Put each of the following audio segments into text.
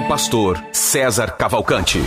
O pastor César Cavalcante.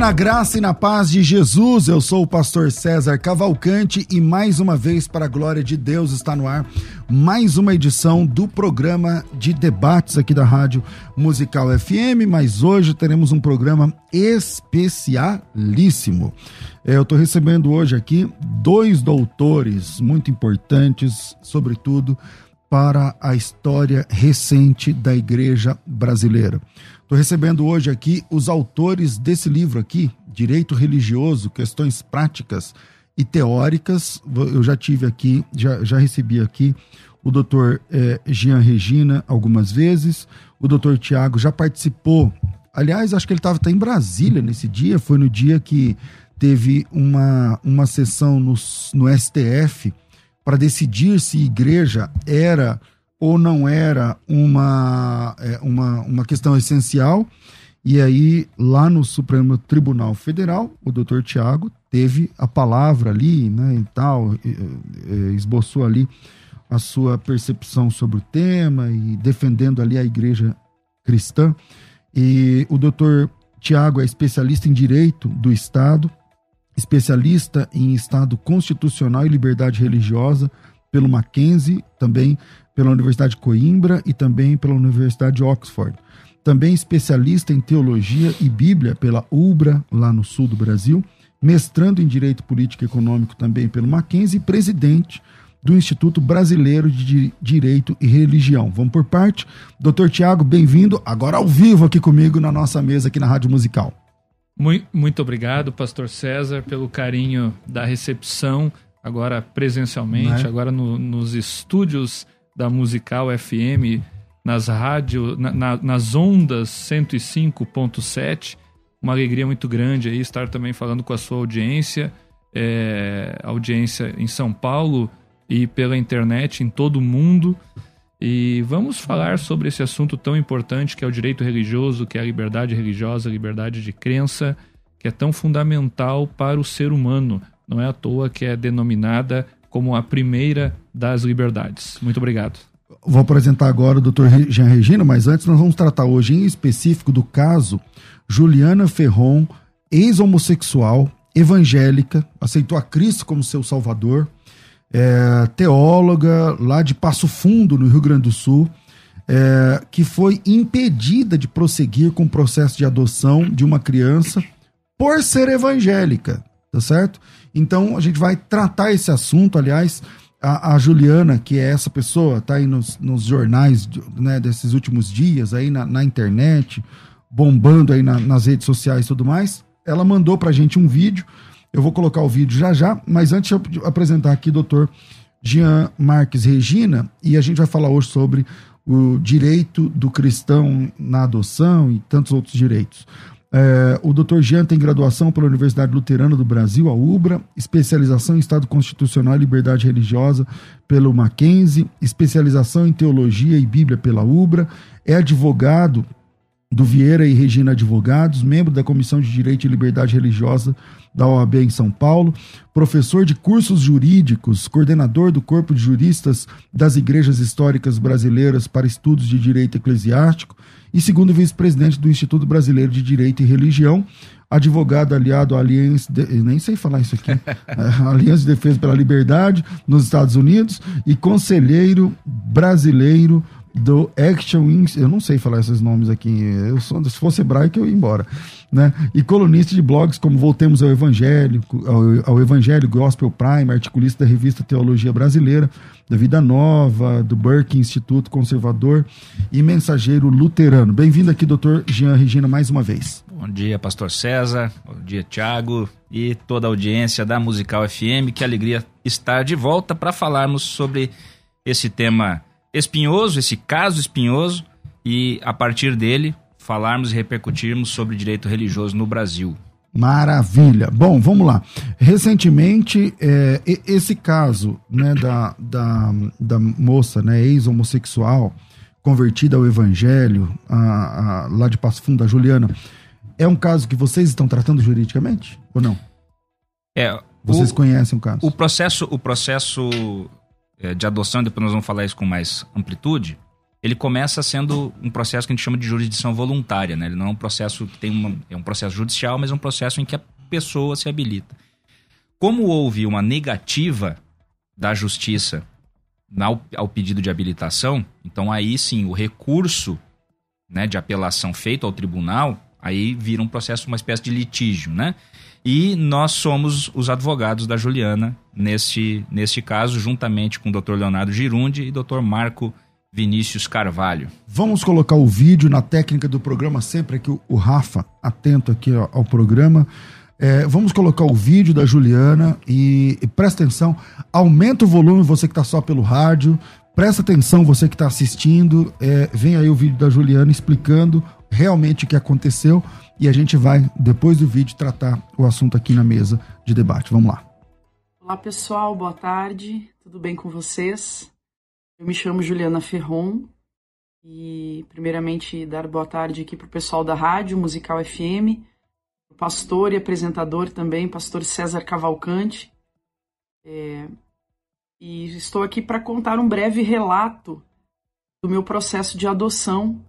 Na graça e na paz de Jesus. Eu sou o pastor César Cavalcante e mais uma vez para a glória de Deus está no ar mais uma edição do programa de debates aqui da Rádio Musical FM, mas hoje teremos um programa especialíssimo. É, eu estou recebendo hoje aqui dois doutores muito importantes, sobretudo para a história recente da igreja brasileira. Estou recebendo hoje aqui os autores desse livro aqui, Direito Religioso, Questões Práticas e Teóricas. Eu já tive aqui, já, já recebi aqui o doutor eh, Jean Regina algumas vezes, o doutor Tiago já participou. Aliás, acho que ele estava em Brasília nesse dia, foi no dia que teve uma, uma sessão no, no STF para decidir se igreja era ou não era uma, é, uma, uma questão essencial. E aí, lá no Supremo Tribunal Federal, o doutor Tiago teve a palavra ali, né, e tal, esboçou ali a sua percepção sobre o tema e defendendo ali a igreja cristã. E o doutor Tiago é especialista em direito do Estado, especialista em Estado constitucional e liberdade religiosa pelo Mackenzie, também pela Universidade de Coimbra e também pela Universidade de Oxford. Também especialista em teologia e Bíblia pela UBRA, lá no sul do Brasil, mestrando em Direito Político e Econômico também pelo Mackenzie e presidente do Instituto Brasileiro de Direito e Religião. Vamos por parte. Doutor Tiago, bem-vindo agora ao vivo aqui comigo na nossa mesa aqui na Rádio Musical. Muito, obrigado, pastor César, pelo carinho da recepção, agora presencialmente, é? agora no, nos estúdios da Musical FM, nas rádios, na, na, nas ondas 105.7. Uma alegria muito grande aí estar também falando com a sua audiência, é, audiência em São Paulo e pela internet em todo o mundo. E vamos falar sobre esse assunto tão importante que é o direito religioso, que é a liberdade religiosa, a liberdade de crença, que é tão fundamental para o ser humano. Não é à toa que é denominada como a primeira das liberdades. Muito obrigado. Vou apresentar agora o Dr. Jean Regina, mas antes nós vamos tratar hoje em específico do caso Juliana Ferron, ex-homossexual, evangélica, aceitou a Cristo como seu salvador, é, teóloga lá de Passo Fundo, no Rio Grande do Sul, é, que foi impedida de prosseguir com o processo de adoção de uma criança por ser evangélica, tá certo? Então a gente vai tratar esse assunto, aliás, a, a Juliana, que é essa pessoa, tá aí nos, nos jornais né, desses últimos dias, aí na, na internet, bombando aí na, nas redes sociais e tudo mais, ela mandou pra gente um vídeo eu vou colocar o vídeo já já, mas antes eu apresentar aqui o doutor Jean Marques Regina e a gente vai falar hoje sobre o direito do cristão na adoção e tantos outros direitos. É, o doutor Jean tem graduação pela Universidade Luterana do Brasil, a UBRA, especialização em Estado Constitucional e Liberdade Religiosa pelo Mackenzie, especialização em Teologia e Bíblia pela UBRA, é advogado do Vieira e Regina Advogados, membro da Comissão de Direito e Liberdade Religiosa da OAB em São Paulo, professor de cursos jurídicos, coordenador do Corpo de Juristas das Igrejas Históricas Brasileiras para Estudos de Direito Eclesiástico e segundo vice-presidente do Instituto Brasileiro de Direito e Religião. advogado aliado à Aliança, de, nem sei falar isso aqui, Aliança de Defesa pela Liberdade nos Estados Unidos e conselheiro brasileiro do Action eu não sei falar esses nomes aqui, eu sou, se fosse hebraico eu ia embora, né? E colunista de blogs como Voltemos ao Evangelho, ao, ao Evangelho Gospel Prime, articulista da revista Teologia Brasileira, da Vida Nova, do Burke Instituto Conservador e mensageiro luterano. Bem-vindo aqui, doutor Jean Regina, mais uma vez. Bom dia, pastor César, bom dia, Tiago e toda a audiência da Musical FM. Que alegria estar de volta para falarmos sobre esse tema espinhoso, esse caso espinhoso, e a partir dele falarmos e repercutirmos sobre direito religioso no Brasil. Maravilha. Bom, vamos lá. Recentemente, é, esse caso né, da, da, da moça, né, ex-homossexual, convertida ao evangelho, a, a, lá de Passo Fundo, a Juliana, é um caso que vocês estão tratando juridicamente ou não? É. Vocês o, conhecem o caso? O processo, o processo de adoção, depois nós vamos falar isso com mais amplitude, ele começa sendo um processo que a gente chama de jurisdição voluntária, né? Ele não é um processo que tem uma, é um processo judicial, mas é um processo em que a pessoa se habilita. Como houve uma negativa da justiça ao, ao pedido de habilitação, então aí sim o recurso né, de apelação feito ao tribunal, aí vira um processo, uma espécie de litígio, né? E nós somos os advogados da Juliana neste, neste caso, juntamente com o Dr. Leonardo Girundi e Dr. Marco Vinícius Carvalho. Vamos colocar o vídeo na técnica do programa, sempre aqui o, Rafa, atento aqui ao, ao programa. É, vamos colocar o vídeo da Juliana e, e presta atenção, aumenta o volume você que está só pelo rádio, presta atenção você que está assistindo, é, vem aí o vídeo da Juliana explicando realmente o que aconteceu e a gente vai, depois do vídeo, tratar o assunto aqui na mesa de debate. Vamos lá. Olá, pessoal, boa tarde, tudo bem com vocês? Eu me chamo Juliana Ferron e, primeiramente, dar boa tarde aqui para o pessoal da Rádio Musical FM, o pastor e apresentador também, pastor César Cavalcante. É, e estou aqui para contar um breve relato do meu processo de adoção,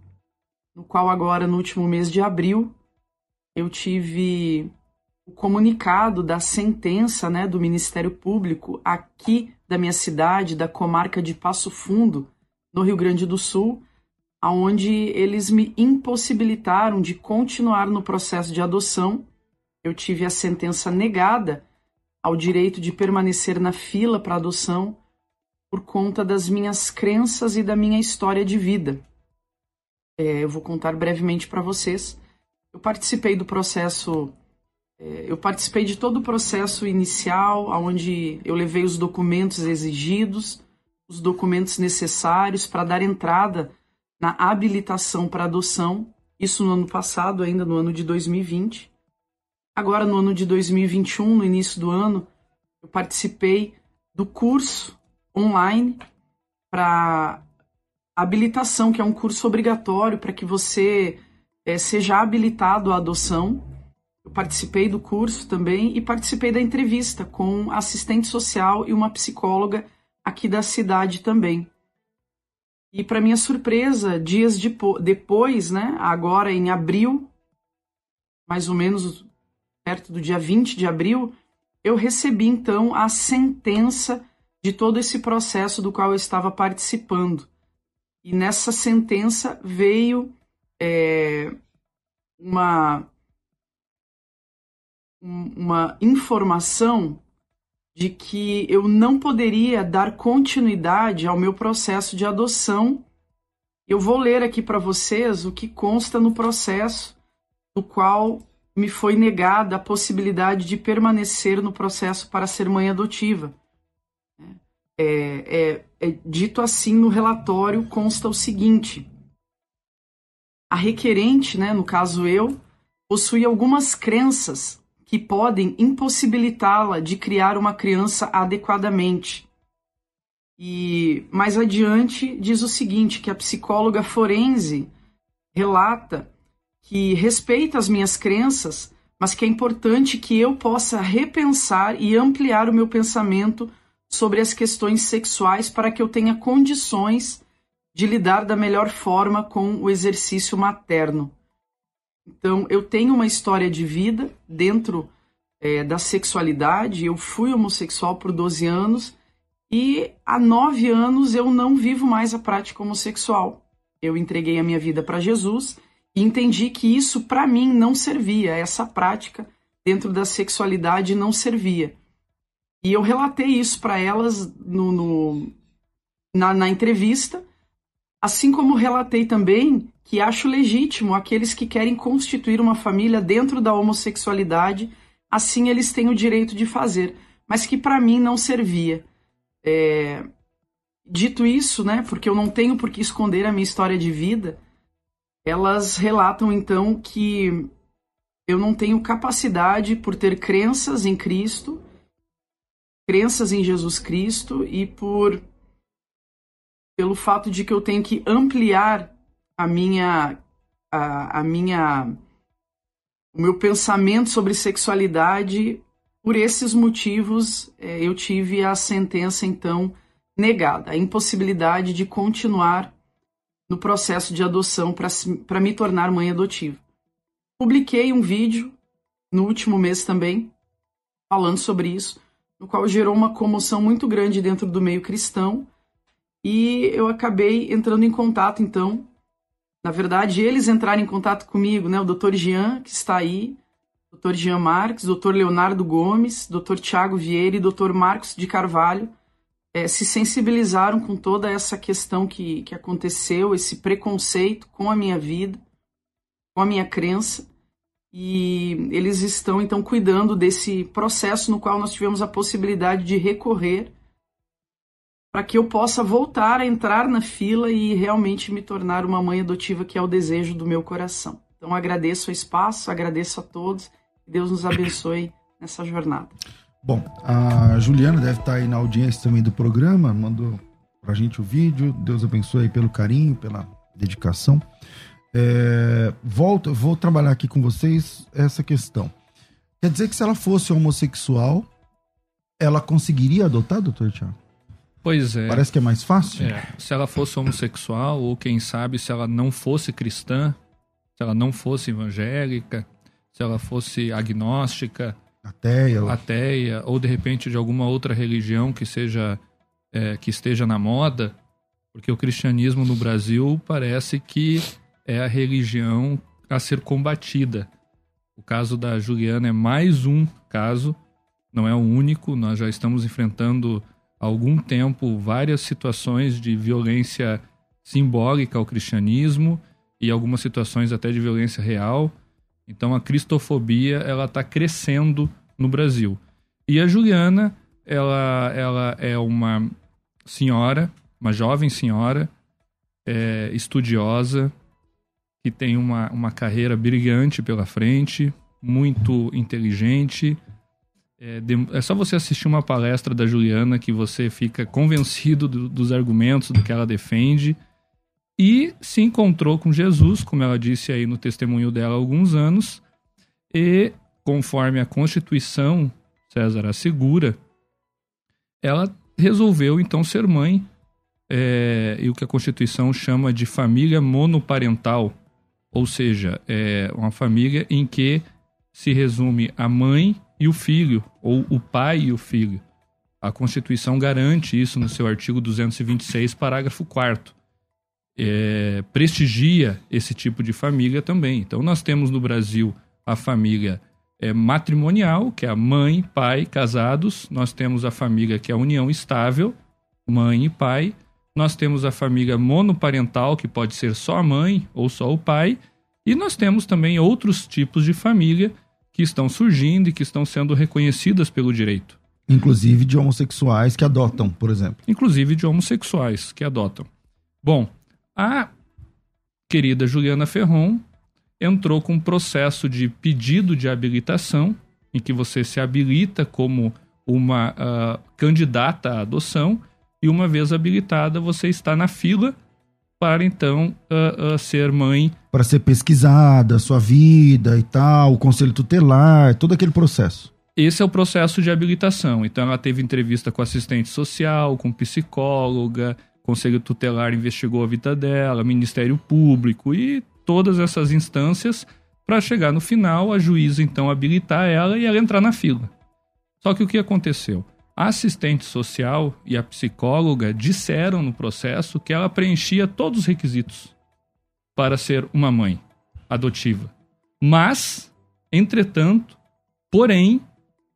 no qual agora, no último mês de abril, eu tive o comunicado da sentença né, do Ministério Público aqui da minha cidade, da comarca de Passo Fundo, no Rio Grande do Sul, aonde eles me impossibilitaram de continuar no processo de adoção. Eu tive a sentença negada ao direito de permanecer na fila para adoção por conta das minhas crenças e da minha história de vida. É, eu vou contar brevemente para vocês eu participei do processo, é, eu participei de todo o processo inicial, onde eu levei os documentos exigidos, os documentos necessários para dar entrada na habilitação para adoção, isso no ano passado, ainda no ano de 2020. Agora, no ano de 2021, no início do ano, eu participei do curso online para habilitação, que é um curso obrigatório para que você é, seja habilitado à adoção. Eu participei do curso também e participei da entrevista com assistente social e uma psicóloga aqui da cidade também. E para minha surpresa, dias de, depois, né, agora em abril, mais ou menos perto do dia 20 de abril, eu recebi então a sentença de todo esse processo do qual eu estava participando. E nessa sentença veio é, uma, uma informação de que eu não poderia dar continuidade ao meu processo de adoção. Eu vou ler aqui para vocês o que consta no processo, no qual me foi negada a possibilidade de permanecer no processo para ser mãe adotiva. É, é, é, dito assim no relatório, consta o seguinte: a requerente, né, no caso eu, possui algumas crenças que podem impossibilitá-la de criar uma criança adequadamente. E mais adiante diz o seguinte, que a psicóloga forense relata que respeita as minhas crenças, mas que é importante que eu possa repensar e ampliar o meu pensamento sobre as questões sexuais para que eu tenha condições de lidar da melhor forma com o exercício materno. Então, eu tenho uma história de vida dentro é, da sexualidade. Eu fui homossexual por 12 anos e há nove anos eu não vivo mais a prática homossexual. Eu entreguei a minha vida para Jesus e entendi que isso para mim não servia, essa prática dentro da sexualidade não servia. E eu relatei isso para elas no, no na, na entrevista, assim como relatei também que acho legítimo aqueles que querem constituir uma família dentro da homossexualidade, assim eles têm o direito de fazer, mas que para mim não servia. É... Dito isso, né, porque eu não tenho por que esconder a minha história de vida, elas relatam então que eu não tenho capacidade por ter crenças em Cristo, crenças em Jesus Cristo e por pelo fato de que eu tenho que ampliar a minha a, a minha o meu pensamento sobre sexualidade. Por esses motivos é, eu tive a sentença então negada. A impossibilidade de continuar no processo de adoção para me tornar mãe adotiva. Publiquei um vídeo no último mês também falando sobre isso no qual gerou uma comoção muito grande dentro do meio cristão e eu acabei entrando em contato então na verdade, eles entraram em contato comigo, né? O Dr. Jean, que está aí, Dr. Jean Marques, Dr. Leonardo Gomes, Dr. Tiago Vieira e Dr. Marcos de Carvalho é, se sensibilizaram com toda essa questão que, que aconteceu, esse preconceito com a minha vida, com a minha crença. E eles estão então cuidando desse processo no qual nós tivemos a possibilidade de recorrer para que eu possa voltar a entrar na fila e realmente me tornar uma mãe adotiva, que é o desejo do meu coração. Então agradeço o espaço, agradeço a todos, que Deus nos abençoe nessa jornada. Bom, a Juliana deve estar aí na audiência também do programa, mandou para a gente o vídeo. Deus abençoe pelo carinho, pela dedicação. É, volto, vou trabalhar aqui com vocês essa questão. Quer dizer que se ela fosse homossexual, ela conseguiria adotar, doutor Tiago? Pois é. Parece que é mais fácil. É. Se ela fosse homossexual, ou quem sabe se ela não fosse cristã, se ela não fosse evangélica, se ela fosse agnóstica, ateia, ateia ou de repente de alguma outra religião que seja é, que esteja na moda, porque o cristianismo no Brasil parece que é a religião a ser combatida. O caso da Juliana é mais um caso, não é o único. Nós já estamos enfrentando algum tempo várias situações de violência simbólica ao cristianismo e algumas situações até de violência real. Então a cristofobia ela está crescendo no Brasil. E a Juliana ela, ela é uma senhora, uma jovem senhora, é, estudiosa, que tem uma, uma carreira brilhante pela frente, muito inteligente, é, é, só você assistir uma palestra da Juliana que você fica convencido do, dos argumentos do que ela defende e se encontrou com Jesus, como ela disse aí no testemunho dela há alguns anos, e conforme a Constituição César assegura, ela resolveu então ser mãe é, e o que a Constituição chama de família monoparental, ou seja, é uma família em que se resume a mãe e o filho, ou o pai e o filho. A Constituição garante isso no seu artigo 226, parágrafo 4 é, prestigia esse tipo de família também. Então, nós temos no Brasil a família é, matrimonial, que é a mãe, pai, casados. Nós temos a família que é a união estável, mãe e pai. Nós temos a família monoparental, que pode ser só a mãe ou só o pai. E nós temos também outros tipos de família que estão surgindo e que estão sendo reconhecidas pelo direito. Inclusive de homossexuais que adotam, por exemplo. Inclusive de homossexuais que adotam. Bom, a querida Juliana Ferron entrou com um processo de pedido de habilitação, em que você se habilita como uma uh, candidata à adoção, e uma vez habilitada, você está na fila para então uh, uh, ser mãe. Para ser pesquisada, sua vida e tal, o conselho tutelar, todo aquele processo. Esse é o processo de habilitação. Então ela teve entrevista com assistente social, com psicóloga, conselho tutelar investigou a vida dela, Ministério Público e todas essas instâncias para chegar no final, a juíza então habilitar ela e ela entrar na fila. Só que o que aconteceu? A assistente social e a psicóloga disseram no processo que ela preenchia todos os requisitos para ser uma mãe adotiva. Mas, entretanto, porém,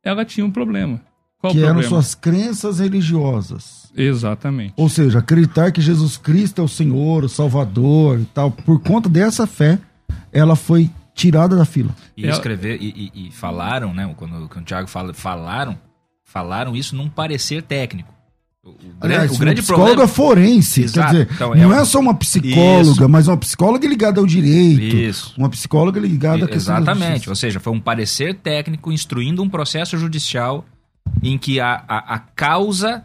ela tinha um problema. Qual que problema? eram suas crenças religiosas. Exatamente. Ou seja, acreditar que Jesus Cristo é o Senhor, o Salvador e tal. Por conta dessa fé, ela foi tirada da fila. E Ela- escrever, e, e- e falaram, né? Quando, quando o Thiago fala, falaram, falaram isso num parecer técnico. O, Aliás, grande, o grande psicóloga problema. forense. Exato. Quer dizer, Então, é não um- é só uma psicóloga, Isso. mas uma psicóloga ligada ao direito. Isso. Uma psicóloga ligada à questão Exatamente. Ou seja, foi um parecer técnico instruindo um processo judicial em que a, a, a causa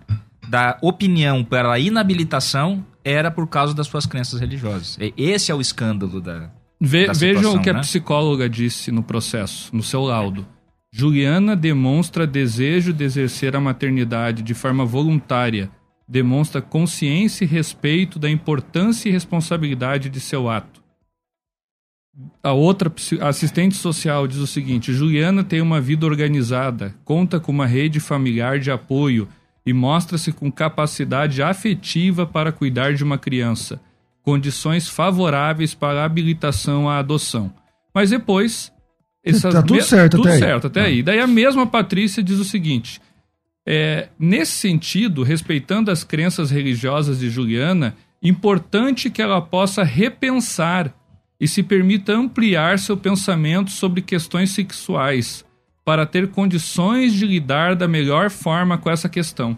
da opinião pela inabilitação era por causa das suas crenças religiosas. E Esse é o escândalo da. Ve- da vejam o que a né? psicóloga disse no processo, no seu laudo. Juliana demonstra desejo de exercer a maternidade de forma voluntária, demonstra consciência e respeito da importância e responsabilidade de seu ato. A outra assistente social diz o seguinte: Juliana tem uma vida organizada, conta com uma rede familiar de apoio e mostra-se com capacidade afetiva para cuidar de uma criança condições favoráveis para a habilitação à adoção. Mas depois. Tá tudo certo tudo até aí. certo até aí. Daí a mesma Patrícia diz o seguinte: é, nesse sentido, respeitando as crenças religiosas de Juliana, importante que ela possa repensar e se permita ampliar seu pensamento sobre questões sexuais para ter condições de lidar da melhor forma com essa questão.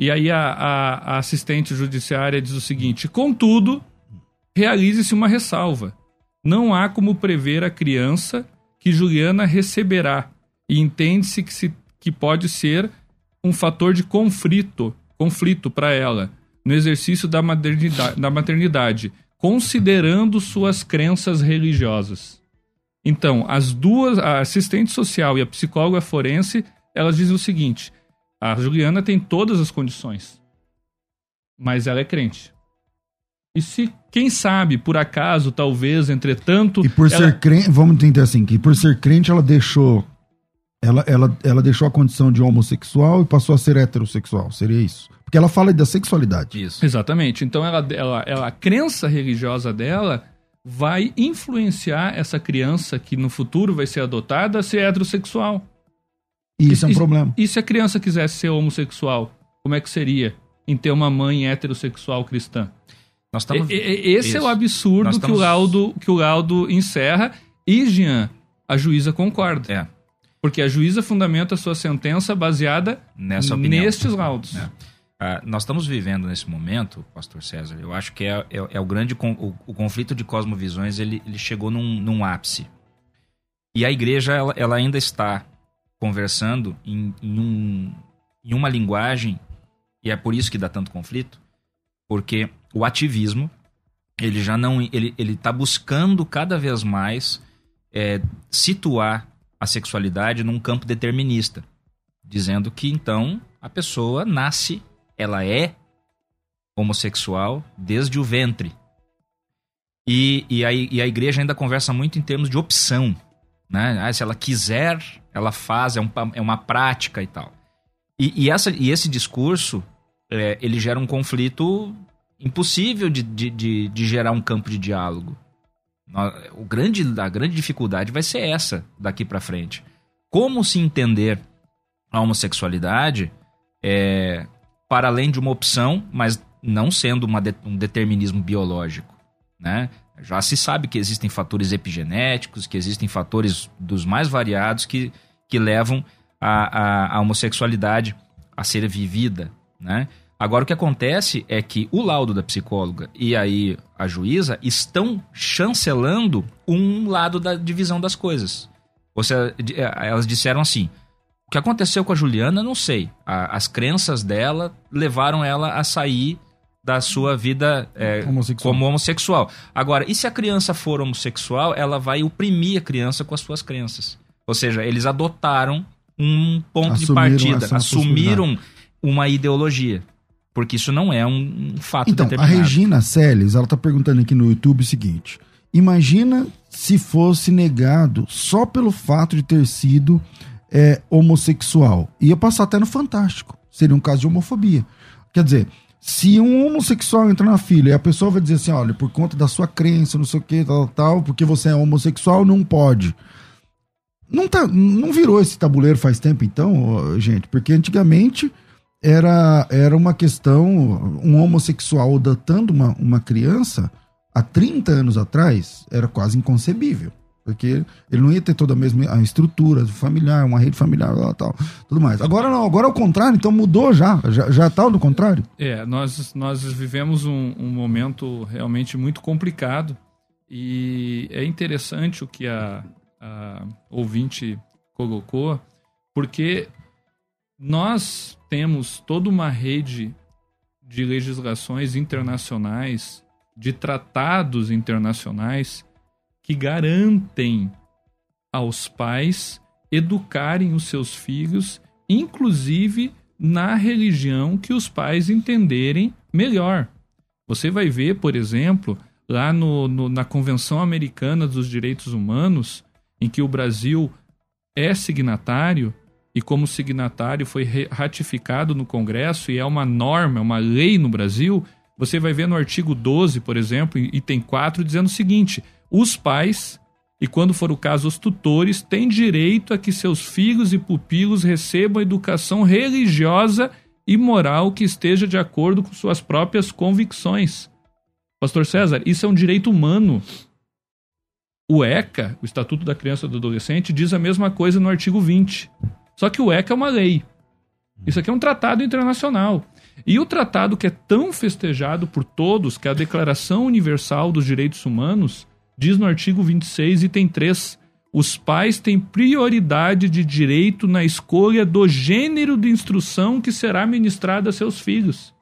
E aí a, a- a assistente judiciária diz o seguinte: contudo, realize-se uma ressalva. Não há como prever a criança que Juliana receberá, e entende-se que, se- que pode ser um fator de conflito, conflito para ela no exercício da maternidade, da maternidade, considerando suas crenças religiosas. Então, as duas, a assistente social e a psicóloga forense, elas dizem o seguinte: a Juliana tem todas as condições, mas ela é crente. E se, quem sabe, por acaso, talvez, entretanto. E por ela- ser crente, vamos entender assim, que por ser crente ela deixou ela, ela, ela deixou a condição de homossexual e passou a ser heterossexual, seria isso? Porque ela fala da sexualidade. Isso. Exatamente. Então, ela, ela, ela, a crença religiosa dela vai influenciar essa criança que no futuro vai ser adotada a ser heterossexual. E isso é um E- problema. E se a criança quisesse ser homossexual, como é que seria em ter uma mãe heterossexual cristã? Nós estamos. Esse é Isso. o absurdo que, o laudo, que o laudo encerra. E, Jean, a juíza concorda. É, Porque a juíza fundamenta a sua sentença baseada nessa opinião. nestes laudos. É. Ah, nós estamos vivendo nesse momento, Pastor César, eu acho que é, é- é o grande con- o, o conflito de cosmovisões, ele, ele chegou num, num ápice. E a igreja, ela, ela ainda está conversando em, em um, em uma linguagem, e é por isso que dá tanto conflito, porque o ativismo, ele já não, ele, ele tá buscando cada vez mais é, situar a sexualidade num campo determinista, dizendo que então a pessoa nasce, ela é homossexual desde o ventre. E, e, a, e a igreja ainda conversa muito em termos de opção. Né? Ah, se ela quiser, ela faz, é, um, é uma prática e tal. E, e, essa, e esse discurso, é, ele gera um conflito impossível de, de, de, de gerar um campo de diálogo. O grande, a grande dificuldade vai ser essa daqui pra frente. Como se entender a homossexualidade é, para além de uma opção, mas não sendo uma de- um determinismo biológico, né? Já se sabe que existem fatores epigenéticos, que existem fatores dos mais variados que, que levam a, a, a homossexualidade a ser vivida, né? Agora, o que acontece é que o laudo da psicóloga e aí a juíza estão chancelando um lado da divisão das coisas. Ou seja, de- eh, elas disseram assim: o que aconteceu com a Juliana, não sei. A- as crenças dela levaram ela a sair da sua vida eh, Homossexual. como homossexual. Agora, e se a criança for homossexual, ela vai oprimir a criança com as suas crenças. Ou seja, eles adotaram um ponto de Assumiram partida, essa assumiram uma ideologia. Porque isso não é um, fato Então, a determinado. Regina Seles, ela tá perguntando aqui no YouTube o seguinte: Imagina se fosse negado só pelo fato de ter sido é, homossexual. Ia passar até no Fantástico. Seria um caso de homofobia. Quer dizer, se um homossexual entra na fila e a pessoa vai dizer assim, olha, por conta da sua crença, não sei o que, tal, tal, porque você é homossexual, não pode. Não, tá, não virou esse tabuleiro faz tempo, então, gente, porque antigamente era, era uma questão, um homossexual adotando uma, uma criança há 30 anos atrás era quase inconcebível. Porque ele não ia ter toda a mesma a estrutura familiar, uma rede familiar tal, tudo mais. Agora não, agora é o contrário, então mudou já, já, já tá do contrário. É, nós, nós vivemos um, um momento realmente muito complicado e é interessante o que a, a ouvinte colocou, porque nós temos toda uma rede de legislações internacionais, de tratados internacionais que garantem aos pais educarem os seus filhos, inclusive na religião que os pais entenderem melhor. Você vai ver, por exemplo, lá no, no, na Convenção Americana dos Direitos Humanos, em que o Brasil é signatário, e como signatário foi ratificado no Congresso e é uma norma, é uma lei no Brasil, você vai ver no artigo 12, por exemplo, item 4, dizendo o seguinte: os pais, e quando for o caso, os tutores, têm direito a que seus filhos e pupilos recebam educação religiosa e moral que esteja de acordo com suas próprias convicções. Pastor César, isso é um direito humano. O ECA, o Estatuto da Criança e do Adolescente, diz a mesma coisa no artigo 20. Só que o ECA é uma lei. Isso aqui é um tratado internacional. E o tratado que é tão festejado por todos, que é a Declaração Universal dos Direitos Humanos, diz no artigo 26, item 3, os pais têm prioridade de direito na escolha do gênero de instrução que será ministrada a seus filhos.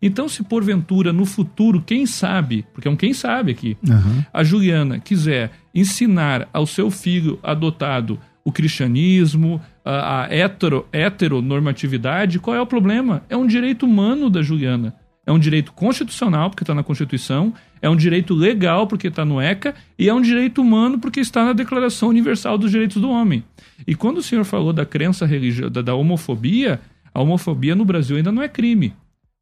Então, se porventura no futuro, quem sabe, porque é um quem sabe aqui, uhum. a Juliana quiser ensinar ao seu filho adotado o cristianismo, a, a hetero, heteronormatividade, qual é o problema? É um direito humano da Juliana. É um direito constitucional, porque está na Constituição, é um direito legal, porque está no ECA, e é um direito humano, porque está na Declaração Universal dos Direitos do Homem. E quando o senhor falou da crença religiosa, da, da homofobia, a homofobia no Brasil ainda não é crime.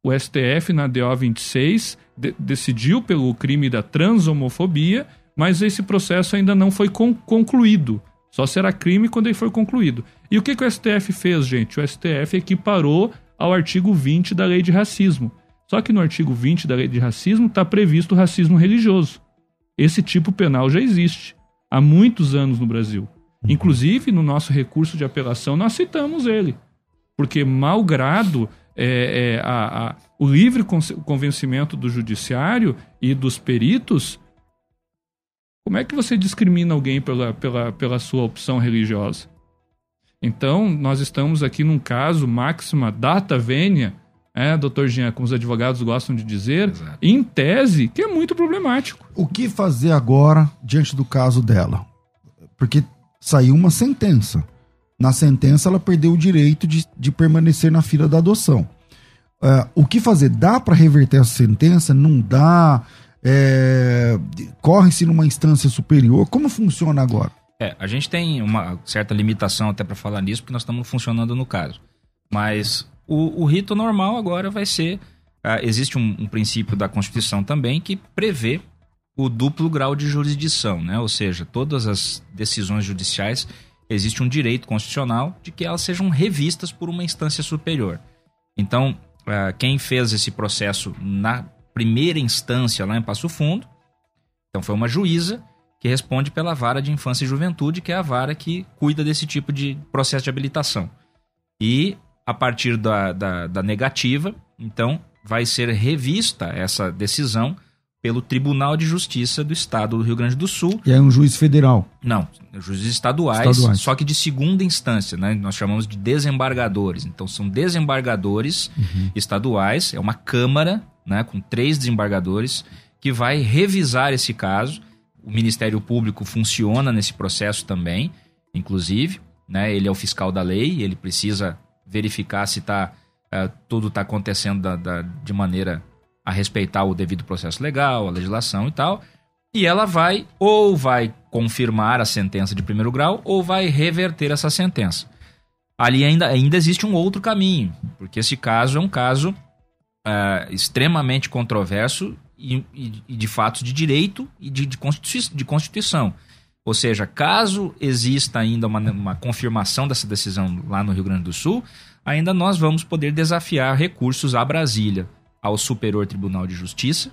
O STF, na DO 26, de, decidiu pelo crime da transhomofobia, mas esse processo ainda não foi con concluído. Só será crime quando ele for concluído. E o que, que o STF fez, gente? O STF equiparou ao artigo 20 da lei de racismo. Só que no artigo 20 da lei de racismo está previsto o racismo religioso. Esse tipo penal já existe há muitos anos no Brasil. Inclusive, no nosso recurso de apelação, nós citamos ele. Porque, malgrado é, é, a, a, o livre convencimento do judiciário e dos peritos, como é que você discrimina alguém pela, pela, pela sua opção religiosa? Então, nós estamos aqui num caso máxima data vênia é, doutor Jean, como os advogados gostam de dizer, Exato. em tese, que é muito problemático. O que fazer agora diante do caso dela? Porque saiu uma sentença. Na sentença, ela perdeu o direito de, de permanecer na fila da adoção. Uh, o que fazer? Dá para reverter essa sentença? Não dá? É, Corre-se numa instância superior? Como funciona agora? É, a gente tem uma certa limitação até para falar nisso, porque nós estamos funcionando no caso. Mas o, o rito normal agora vai ser. Uh, existe um, um, princípio da Constituição também que prevê o duplo grau de jurisdição, né? Ou seja, todas as decisões judiciais existe um direito constitucional de que elas sejam revistas por uma instância superior. Então, uh, quem fez esse processo na primeira instância lá em Passo Fundo, então foi uma juíza que responde pela vara de infância e juventude, que é a vara que cuida desse tipo de processo de habilitação. E a partir da, da, da negativa, então vai ser revista essa decisão pelo Tribunal de Justiça do Estado do Rio Grande do Sul. E é um juiz federal? Não, juízes estaduais, estaduais, só que de segunda instância, né? Nós chamamos de desembargadores. Então são desembargadores uhum. estaduais, é uma câmara, né, com três desembargadores que vai revisar esse caso. O Ministério Público funciona nesse processo também, inclusive, né? Ele é o fiscal da lei, ele precisa verificar se tá, uh, tudo está acontecendo da, da, de maneira a respeitar o devido processo legal, a legislação e tal. e ela vai ou vai confirmar a sentença de primeiro grau ou vai reverter essa sentença. Ali ainda, ainda existe um outro caminho, porque esse caso é um caso uh, extremamente controverso e, e, e, de fatos de direito e de, de, constituição, de Constituição. Ou seja, caso exista ainda uma, uma confirmação dessa decisão lá no Rio Grande do Sul, ainda nós vamos poder desafiar recursos a Brasília, ao Superior Tribunal de Justiça,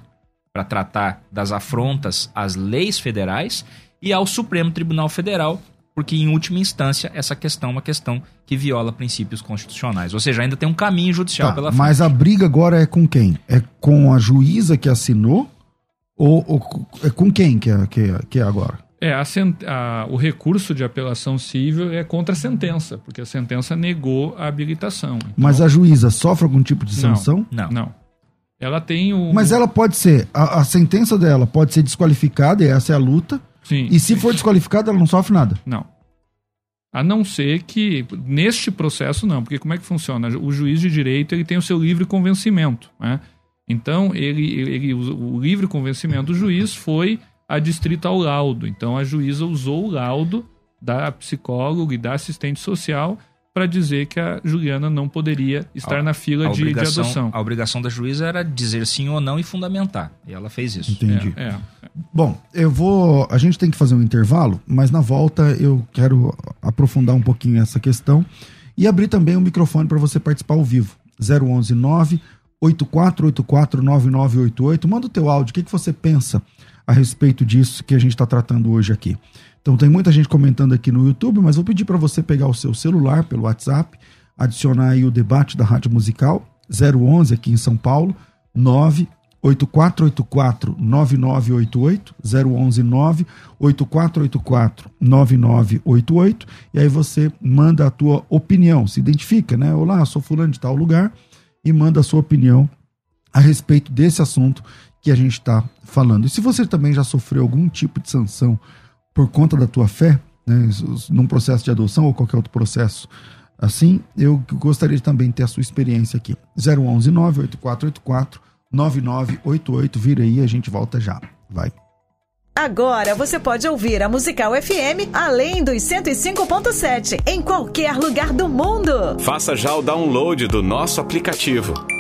para tratar das afrontas às leis federais, e ao Supremo Tribunal Federal, porque em última instância essa questão é uma questão que viola princípios constitucionais. Ou seja, ainda tem um caminho judicial tá, pela frente. Mas a briga agora é com quem? É com a juíza que assinou? Ou, ou é com quem que é, que é, que é agora? É, a, a, o recurso de apelação civil é contra a sentença, porque a sentença negou a habilitação. Então, Mas a juíza sofre algum tipo de sanção? Não. não. Ela tem o. Mas ela pode ser. A, a sentença dela pode ser desqualificada, e essa é a luta. Sim. E se for desqualificada, ela não sofre nada? Não. A não ser que, neste processo, não. Porque como é que funciona? O juiz de direito ele tem o seu livre convencimento. Né? Então, ele, ele, o livre convencimento do juiz foi adstrito ao laudo. Então, a juíza usou o laudo da psicóloga e da assistente social para dizer que a Juliana não poderia estar a, na fila de, de, adoção. A obrigação da juíza era dizer sim ou não e fundamentar. E ela fez isso. Entendi. É, é. Bom, eu vou. A gente tem que fazer um intervalo, mas na volta eu quero aprofundar um pouquinho essa questão e abrir também o microfone para você participar ao vivo. 011 9 8484 9988. Manda o teu áudio. O que, que você pensa a respeito disso que a gente está tratando hoje aqui? Então tem muita gente comentando aqui no YouTube, mas vou pedir para você pegar o seu celular pelo WhatsApp, adicionar aí o debate da Rádio Musical 011 aqui em São Paulo, 98484 9988 011 98484 9988 e aí você manda a tua opinião, se identifica, né? Olá, sou fulano de tal lugar e manda a sua opinião a respeito desse assunto que a gente está falando. E se você também já sofreu algum tipo de sanção por conta da tua fé, né, num processo de adoção ou qualquer outro processo assim, eu gostaria de também ter a sua experiência aqui. 011 98484 9988, vira aí, a gente volta já. Vai. Agora você pode ouvir a Musical FM além dos 105.7 em qualquer lugar do mundo. Faça já o download do nosso aplicativo.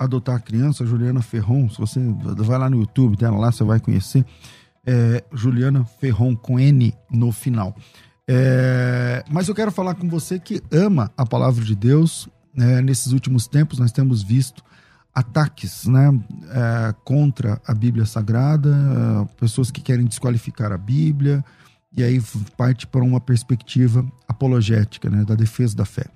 adotar a criança, Juliana Ferron. Se você vai lá no YouTube dela, lá você vai conhecer. É, Juliana Ferron com N no final. É, mas eu quero falar com você que ama a palavra de Deus. É, nesses últimos tempos, nós temos visto ataques né, é, contra a Bíblia Sagrada, pessoas que querem desqualificar a Bíblia, e aí parte para uma perspectiva apologética, né, da defesa da fé.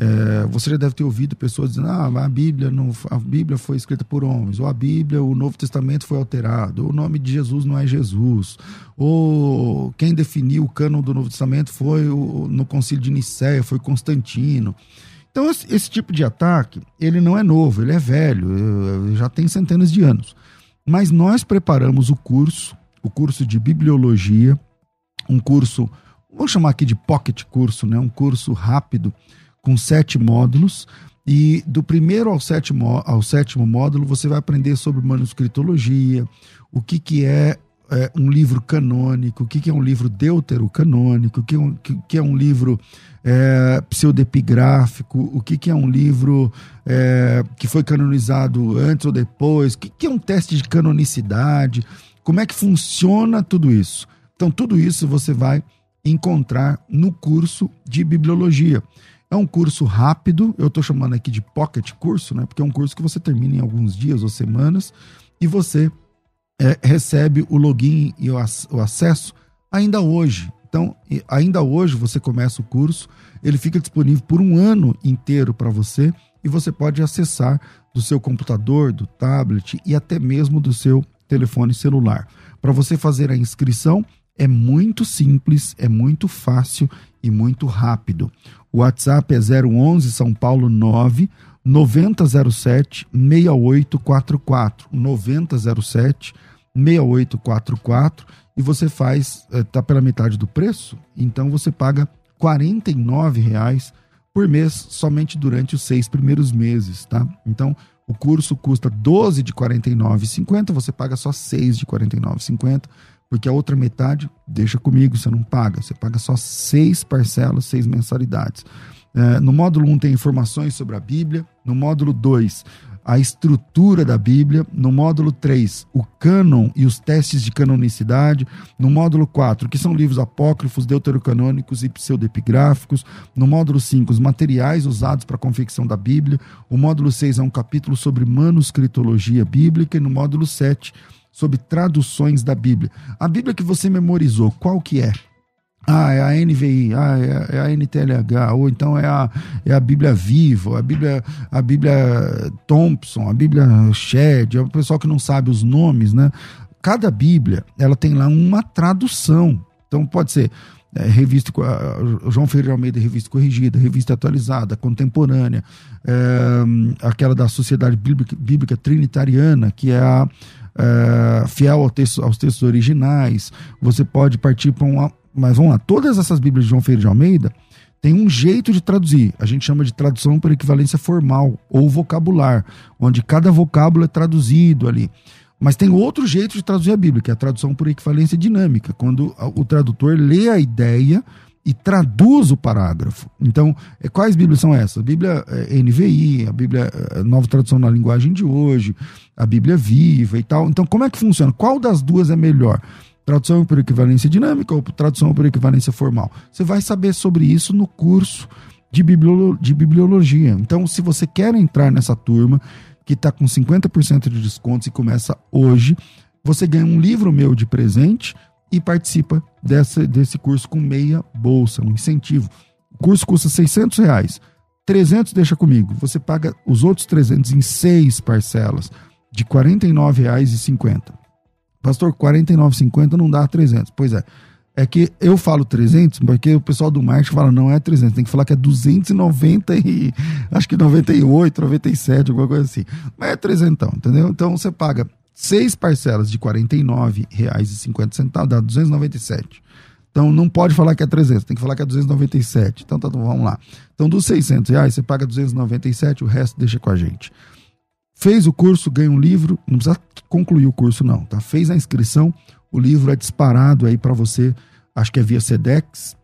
É, você já deve ter ouvido pessoas dizendo: ah, a Bíblia, não, a Bíblia foi escrita por homens, ou a Bíblia, o Novo Testamento foi alterado, ou o nome de Jesus não é Jesus, ou quem definiu o cânon do Novo Testamento foi o, no Concílio de Nicéia, foi Constantino. Então, esse, esse, tipo de ataque, ele não é novo, ele é velho, já tem centenas de anos. Mas nós preparamos o curso, o curso de bibliologia, um curso, vamos chamar aqui de pocket curso, né? um curso rápido, com sete módulos. E do primeiro ao sétimo, ao sétimo módulo, você vai aprender sobre manuscritologia, o que, que é é, um livro canônico, o que, que é um livro deuterocanônico, o que, é um, que, que é um livro é, pseudepigráfico, o que, que é um livro é, que foi canonizado antes ou depois, o que, que é um teste de canonicidade, como é que funciona tudo isso. Então, tudo isso você vai encontrar no curso de bibliologia. É um curso rápido, eu estou chamando aqui de pocket curso, né? Porque é um curso que você termina em alguns dias ou semanas e você é, recebe o login e o, o acesso ainda hoje. Então, ainda hoje você começa o curso, ele fica disponível por um ano inteiro para você e você pode acessar do seu computador, do tablet e até mesmo do seu telefone celular. Para você fazer a inscrição é muito simples, é muito fácil e muito rápido. O WhatsApp é 011 São Paulo 9 9007 6844 9007 6844 e você faz, eh, pela metade do preço, então você paga R$ reais por mês somente durante os seis primeiros meses, tá? Então, o curso custa 12 de R$ 49,50, você paga só 6 de R$ 49,50, porque a outra metade deixa comigo, você não paga, você paga só seis parcelas, seis mensalidades. É, no módulo 1 um tem informações sobre a Bíblia, no módulo 2 a estrutura da Bíblia, no módulo 3, o cânon e os testes de canonicidade, no módulo 4, que são livros apócrifos, deuterocanônicos e pseudepigráficos, no módulo 5, os materiais usados para a confecção da Bíblia, o módulo 6 é um capítulo sobre manuscritologia bíblica e no módulo 7 sobre traduções da Bíblia. A Bíblia que você memorizou, qual que é? Ah, é a NVI, ah, é, é a NTLH, ou então é a, é a Bíblia Viva, a Bíblia, a Bíblia Thompson, a Bíblia Shed, é o pessoal que não sabe os nomes, né? Cada Bíblia, ela tem lá uma tradução. Então pode ser é, revista João Ferreira Almeida, revista corrigida, revista atualizada, contemporânea, é, aquela da Sociedade Bíblica, Bíblica Trinitariana, que é a é, fiel ao texto, aos textos originais. Você pode partir para uma, mas vamos lá, todas essas Bíblias de João Ferreira de Almeida têm um jeito de traduzir. A gente chama de tradução por equivalência formal ou vocabular, onde cada vocábulo é traduzido ali. Mas tem outro jeito de traduzir a Bíblia, que é a tradução por equivalência dinâmica, quando o tradutor lê a ideia e traduz o parágrafo. Então, é, quais Bíblias são essas? A Bíblia é, NVI, a Bíblia é, Nova Tradução na Linguagem de Hoje, a Bíblia Viva e tal. Então, como é que funciona? Qual das duas é melhor? tradução por equivalência dinâmica ou tradução por equivalência formal. Você vai saber sobre isso no curso de, bibliolo de bibliologia. Então, se você quer entrar nessa turma, que está com 50% de desconto e começa hoje, você ganha um livro meu de presente e participa dessa, desse curso com meia bolsa, um incentivo. O curso custa 600 reais. 300 deixa comigo. Você paga os outros 300 em seis parcelas de R$ 49,50. Pastor, 49,50 não dá 300. Pois é. É que eu falo 300 porque o pessoal do marketing fala não é 300, tem que falar que é 290 e acho que 98, 97, alguma coisa assim. Mas é 300, entendeu? Então você paga seis parcelas de R$ 49,50, dá 297. Então não pode falar que é 300, tem que falar que é 297. Então tá, vamos lá. Então dos 600 reais você paga 297, o resto deixa com a gente. Fez o curso, ganha um livro, não precisa concluir o curso não, tá? Fez a inscrição, o livro é disparado aí para você, acho que é via Sedex,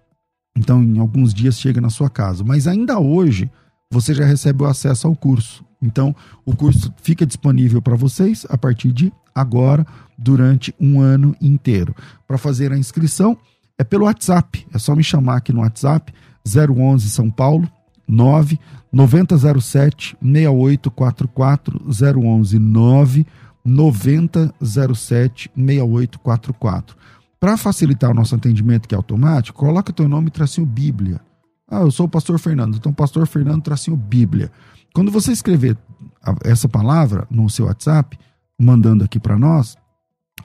então em alguns dias chega na sua casa. Mas ainda hoje você já recebe o acesso ao curso. Então o curso fica disponível para vocês a partir de agora, durante um ano inteiro. Para fazer a inscrição é pelo WhatsApp, é só me chamar aqui no WhatsApp 011 São Paulo 9 9007 6844 011 9 9007 6844. Para facilitar o nosso atendimento, que é automático, coloca teu nome tracinho Bíblia. Ah, eu sou o pastor Fernando, então pastor Fernando tracinho Bíblia. Quando você escrever essa palavra no seu WhatsApp, mandando aqui para nós,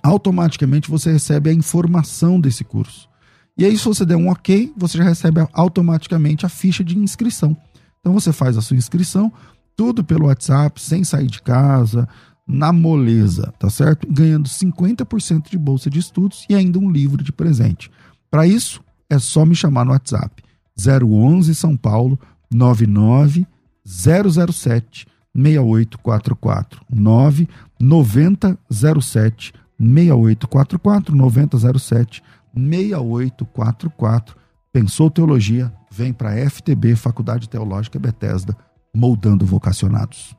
automaticamente você recebe a informação desse curso. E aí, se você der um ok, você já recebe automaticamente a ficha de inscrição. Então você faz a sua inscrição, tudo pelo WhatsApp, sem sair de casa, na moleza, tá certo? Ganhando 50% de bolsa de estudos e ainda um livro de presente. Para isso, é só me chamar no WhatsApp 011 São Paulo 99 007 6844 9 9007 6844 9007 6844. Pensou Teologia? Vem para a FTB, Faculdade Teológica Bethesda, moldando vocacionados.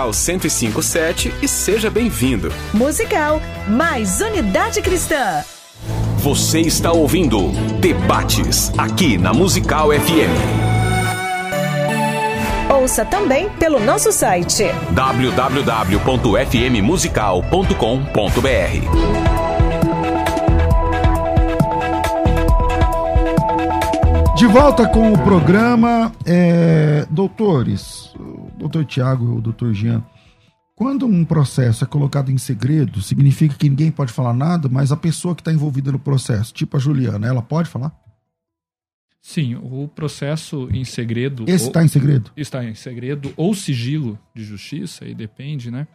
1057 e seja bem-vindo. Musical, mais unidade cristã. Você está ouvindo Debates aqui na Musical FM. Ouça também pelo nosso site www.fmmusical.com.br. De volta com o programa, é, doutores, doutor Tiago e o doutor Jean. Quando um processo é colocado em segredo, significa que ninguém pode falar nada, mas a pessoa que está envolvida no processo, tipo a Juliana, ela pode falar? Sim, o processo em segredo. Esse está em segredo? Está em segredo ou sigilo de justiça, aí depende, né?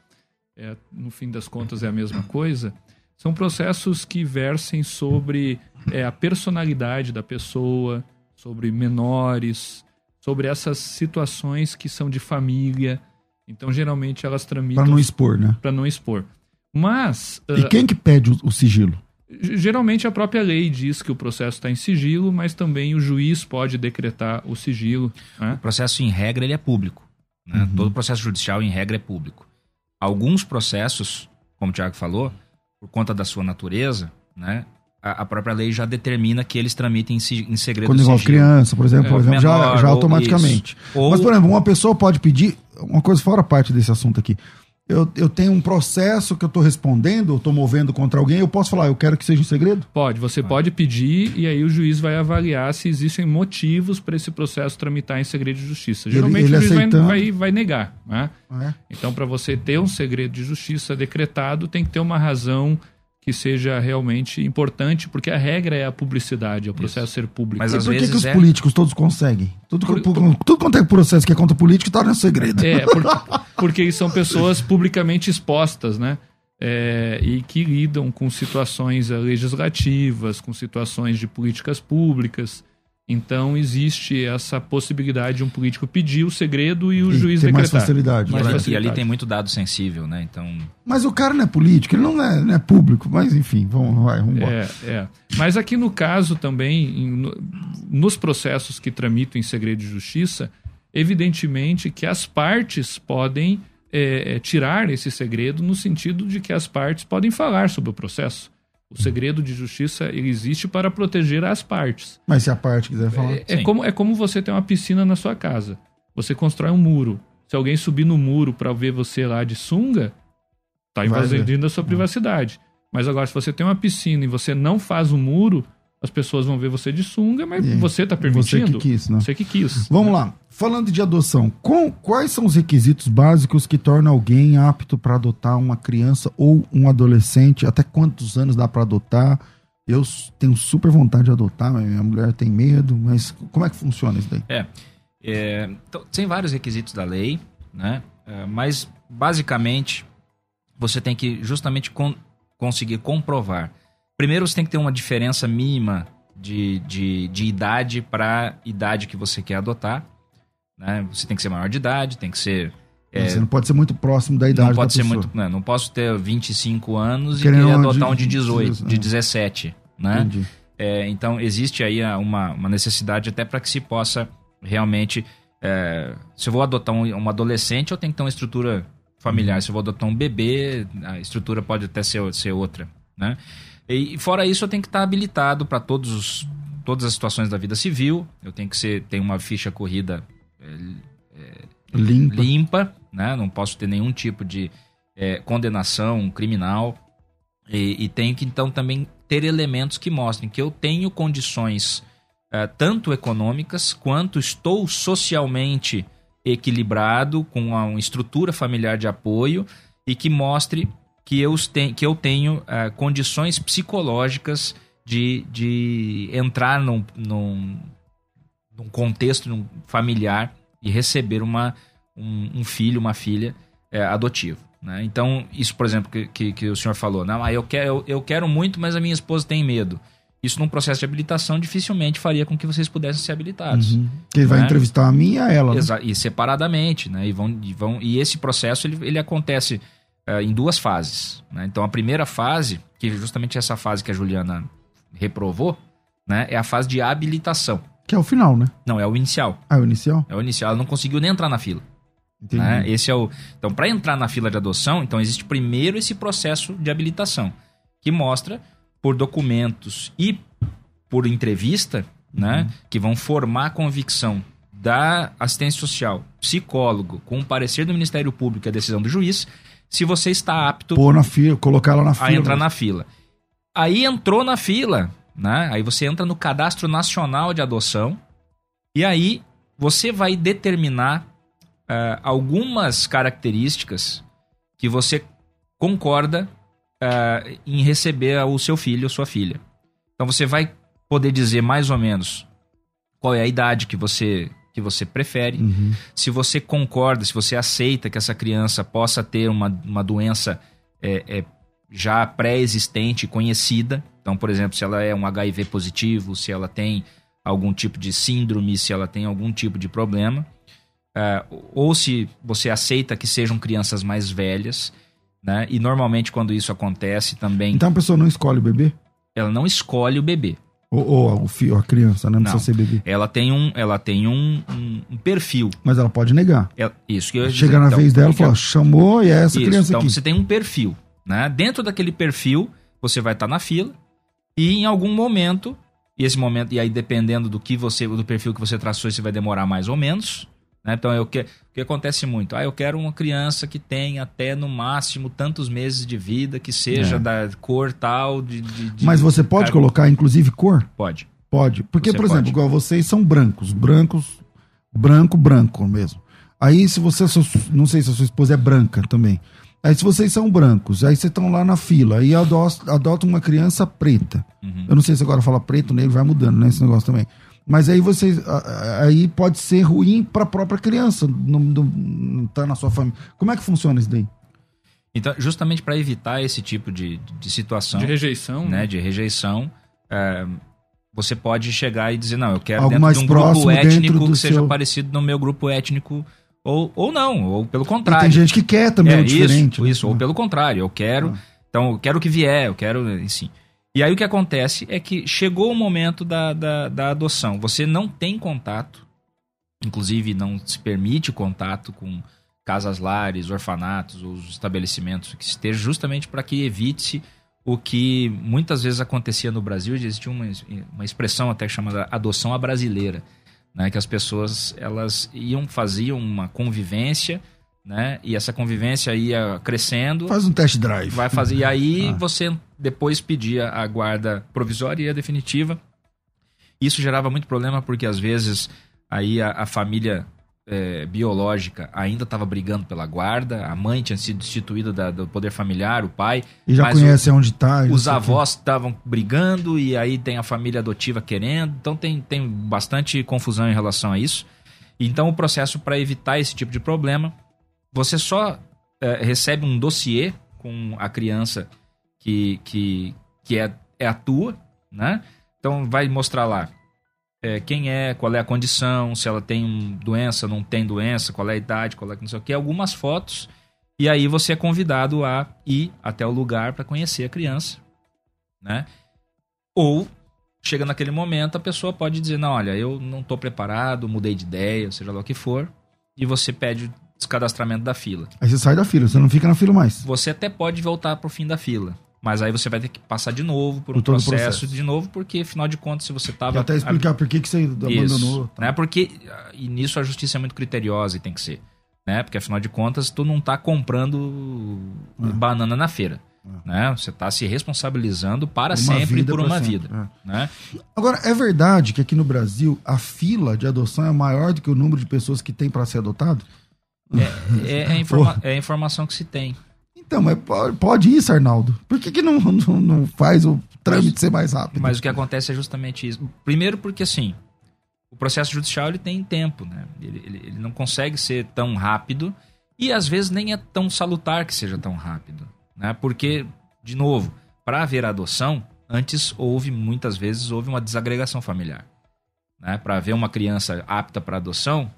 É, no fim das contas é a mesma coisa. São processos que versem sobre é, a personalidade da pessoa, sobre menores, sobre essas situações que são de família. Então, geralmente, elas tramitam. Para não expor, né? Para não expor. Mas. E uh, quem que pede o, o, sigilo? Geralmente a própria lei diz que o processo está em sigilo, mas também o juiz pode decretar o sigilo. Né? O processo, em regra, ele é público. Né? Uhum. Todo processo judicial, em regra, é público. Alguns processos, como o Tiago falou, por conta da sua natureza, né, a, própria lei já determina que eles tramitem em segredo Quando envolve criança, por exemplo, é, por exemplo menor, já, já automaticamente. Ou... Mas, por exemplo, uma pessoa pode pedir, uma coisa fora parte desse assunto aqui. Eu, eu tenho um processo que eu estou respondendo, eu estou movendo contra alguém, eu posso falar, eu quero que seja em segredo? Pode, você pode pedir e aí o juiz vai avaliar se existem motivos para esse processo tramitar em segredo de justiça. Geralmente ele, ele o juiz aceitando... vai, vai, vai, negar. Né? É. Então, para você ter um segredo de justiça decretado, tem que ter uma razão que seja realmente importante, porque a regra é a publicidade, é o processo Isso. ser público. Mas e por que, que os é... políticos todos conseguem? Tudo, por, por, tudo quanto é processo que é contra político está no segredo. É, porque, porque são pessoas publicamente expostas, né? É, e que lidam com situações legislativas, com situações de políticas públicas. Então existe essa possibilidade de um político pedir o segredo e o e juiz tem decretar. mais facilidade. Mais facilidade. E ali tem muito dado sensível, né? Então. Mas o cara não é político, ele não é, não é público. Mas enfim, vamos, vai, vamos embora. É, é. Mas aqui no caso também, em, nos processos que tramitam em segredo de justiça, evidentemente que as partes podem é, é tirar esse segredo no sentido de que as partes podem falar sobre o processo. O segredo de justiça existe para proteger as partes. Mas se a parte quiser falar. É, é como, é como você ter uma piscina na sua casa. Você constrói um muro. Se alguém subir no muro para ver você lá de sunga, tá invadindo a sua privacidade. Mas agora, se você tem uma piscina e você não faz o muro, as pessoas vão ver você de sunga, mas e você está permitindo. Você que quis, né? Você que quis. Vamos né? lá. Falando de adoção, com, quais são os requisitos básicos que tornam alguém apto para adotar uma criança ou um adolescente? Até quantos anos dá para adotar? Eu tenho super vontade de adotar, minha mulher tem medo, mas como é que funciona isso daí? É, é então, tem vários requisitos da lei, né? É, mas basicamente você tem que justamente con conseguir comprovar. Primeiro você tem que ter uma diferença mínima de, de, de idade para idade que você quer adotar. Né? Você tem que ser maior de idade, tem que ser. É, você não pode ser muito próximo da idade não pode ser pessoa. muito Não, não posso ter 25 anos Querendo e querer adotar um de 18, de 17. Né? Entendi. É, então, existe aí uma, uma necessidade até para que se possa realmente. É, se eu vou adotar um, um, adolescente, eu tenho que ter uma estrutura familiar. Uhum. Se eu vou adotar um bebê, a estrutura pode até ser, ser outra. Né? E fora isso, eu tenho que estar habilitado para todos os, todas as situações da vida civil. Eu tenho que ser, ter uma ficha corrida é, limpa. limpa, né? Não posso ter nenhum tipo de é, condenação criminal. E, e, tenho que então também ter elementos que mostrem que eu tenho condições é, tanto econômicas quanto estou socialmente equilibrado com uma estrutura familiar de apoio e que mostre que eu, ten, que eu tenho uh, condições psicológicas de, de entrar num, num, num contexto num familiar e receber uma, um, um, filho, uma filha é, adotivo. Né? Então, isso, por exemplo, que, que, que o senhor falou, não, ah, eu, quero, eu, eu quero muito, mas a minha esposa tem medo. Isso num processo de habilitação dificilmente faria com que vocês pudessem ser habilitados. Uhum. Ele vai né? entrevistar a mim e a ela. Né? E separadamente, né? E, vão, e, vão, e esse processo ele, ele acontece uh, em duas fases. Né? Então a primeira fase, que é justamente essa fase que a Juliana reprovou, né? É a fase de habilitação. Que é o final, né? Não, é o inicial. Ah, é o inicial? É o inicial. Ela não conseguiu nem entrar na fila. Entendi. Né? Esse é o. Então, para entrar na fila de adoção, então existe primeiro esse processo de habilitação, que mostra por documentos e por entrevista, né, uhum. que vão formar a convicção da assistência social, psicólogo, com o parecer do Ministério Público e a decisão do juiz, se você está apto Pôr na fila, colocar ela na fila. A entrar na fila. Aí entrou na fila, né? Aí você entra no Cadastro Nacional de Adoção e aí você vai determinar uh, algumas características que você concorda uh, em receber o seu filho ou sua filha. Então você vai poder dizer mais ou menos qual é a idade que você que você prefere, uhum. se você concorda, se você aceita que essa criança possa ter uma, uma doença é, é, já pré-existente, conhecida. Então, por exemplo, se ela é um HIV positivo, se ela tem algum tipo de síndrome, se ela tem algum tipo de problema. Uh, ou se você aceita que sejam crianças mais velhas, né? E normalmente quando isso acontece também. Então a pessoa não escolhe o bebê? Ela não escolhe o bebê. Ou, ou o filho, a criança, né? Não, não precisa ser bebê. Ela tem um, ela tem um, um, um perfil. Mas ela pode negar. Ela, isso que eu Chega na então, vez dela e fala, chamou e é essa isso, criança então aqui. Então você tem um perfil, né? Dentro daquele perfil, você vai estar na fila e em algum momento, e esse momento, e aí dependendo do que você, do perfil que você traçou, você vai demorar mais ou menos, né? Então, eu que, o que acontece muito? Ah, eu quero uma criança que tenha até no máximo tantos meses de vida, que seja é. da cor tal. De, de, de Mas você pode colocar, inclusive, cor? Pode. Pode. Porque, você por exemplo, igual vocês são brancos. Brancos, branco, branco mesmo. Aí, se você. Não sei se a sua esposa é branca também. Aí, se vocês são brancos, aí vocês estão lá na fila e adota, adota uma criança preta. Uhum. Eu não sei se agora fala preto, negro, vai mudando, né? Esse negócio também. Mas aí você aí pode ser ruim para a própria criança, não, não tá na sua família. Como é que funciona isso daí? Então, justamente para evitar esse tipo de, de situação. De rejeição. Né, né? de rejeição. É, você pode chegar e dizer, não, eu quero Algo dentro de um grupo étnico que seja seu... parecido no meu grupo étnico. Ou, ou não, ou pelo contrário. E tem gente que quer também é, diferente. Isso, né? isso, ou pelo contrário, eu quero. Ah. Então, eu quero que vier, eu quero. Assim. E aí o que acontece é que chegou o momento da, da, da adoção. Você não tem contato, inclusive não se permite contato com casas lares, orfanatos, os estabelecimentos que esteja justamente para que evite-se o que muitas vezes acontecia no Brasil, existia uma, uma expressão até chamada adoção à brasileira, né, que as pessoas elas iam faziam uma convivência né? E essa convivência ia crescendo. Faz um test drive. Vai fazer. E aí ah. você depois pedia a guarda provisória e a definitiva. Isso gerava muito problema porque às vezes aí a, a família é, biológica ainda estava brigando pela guarda, a mãe tinha sido destituída da, do poder familiar, o pai. E já conhece o, onde está. Os avós estavam brigando e aí tem a família adotiva querendo. Então tem, tem bastante confusão em relação a isso. Então o processo para evitar esse tipo de problema você só é, recebe um dossiê com a criança que, que, que é, é a tua, né? Então vai mostrar lá é, quem é, qual é a condição, se ela tem doença, não tem doença, qual é a idade, qual é não sei o que, algumas fotos. E aí você é convidado a ir até o lugar para conhecer a criança, né? Ou chega naquele momento a pessoa pode dizer não, olha, eu não estou preparado, mudei de ideia, seja lá o que for, e você pede descadastramento da fila. Aí você sai da fila, você não fica na fila mais. Você até pode voltar pro fim da fila. Mas aí você vai ter que passar de novo por um por processo, processo, de novo, porque afinal de contas, se você estava. E até explicar por que, que você abandonou. Tá. Né? Porque, e nisso a justiça é muito criteriosa e tem que ser. Né? Porque afinal de contas, tu não está comprando é. banana na feira. É. Né? Você está se responsabilizando para uma sempre por uma vida. É. Né? Agora, é verdade que aqui no Brasil a fila de adoção é maior do que o número de pessoas que tem para ser adotado? É, é, é, informa é, a informação que se tem. Então, mas pode isso, Arnaldo. Por que, que não, não, não faz o trâmite ser mais rápido? Mas o que acontece é justamente isso. Primeiro porque, assim, o processo judicial ele tem tempo, né? Ele, ele, ele não consegue ser tão rápido E às vezes nem é tão salutar que seja tão rápido, né? Porque, de novo, para haver adoção, antes houve, muitas vezes, houve uma desagregação familiar. Né? Para haver uma criança apta para adoção,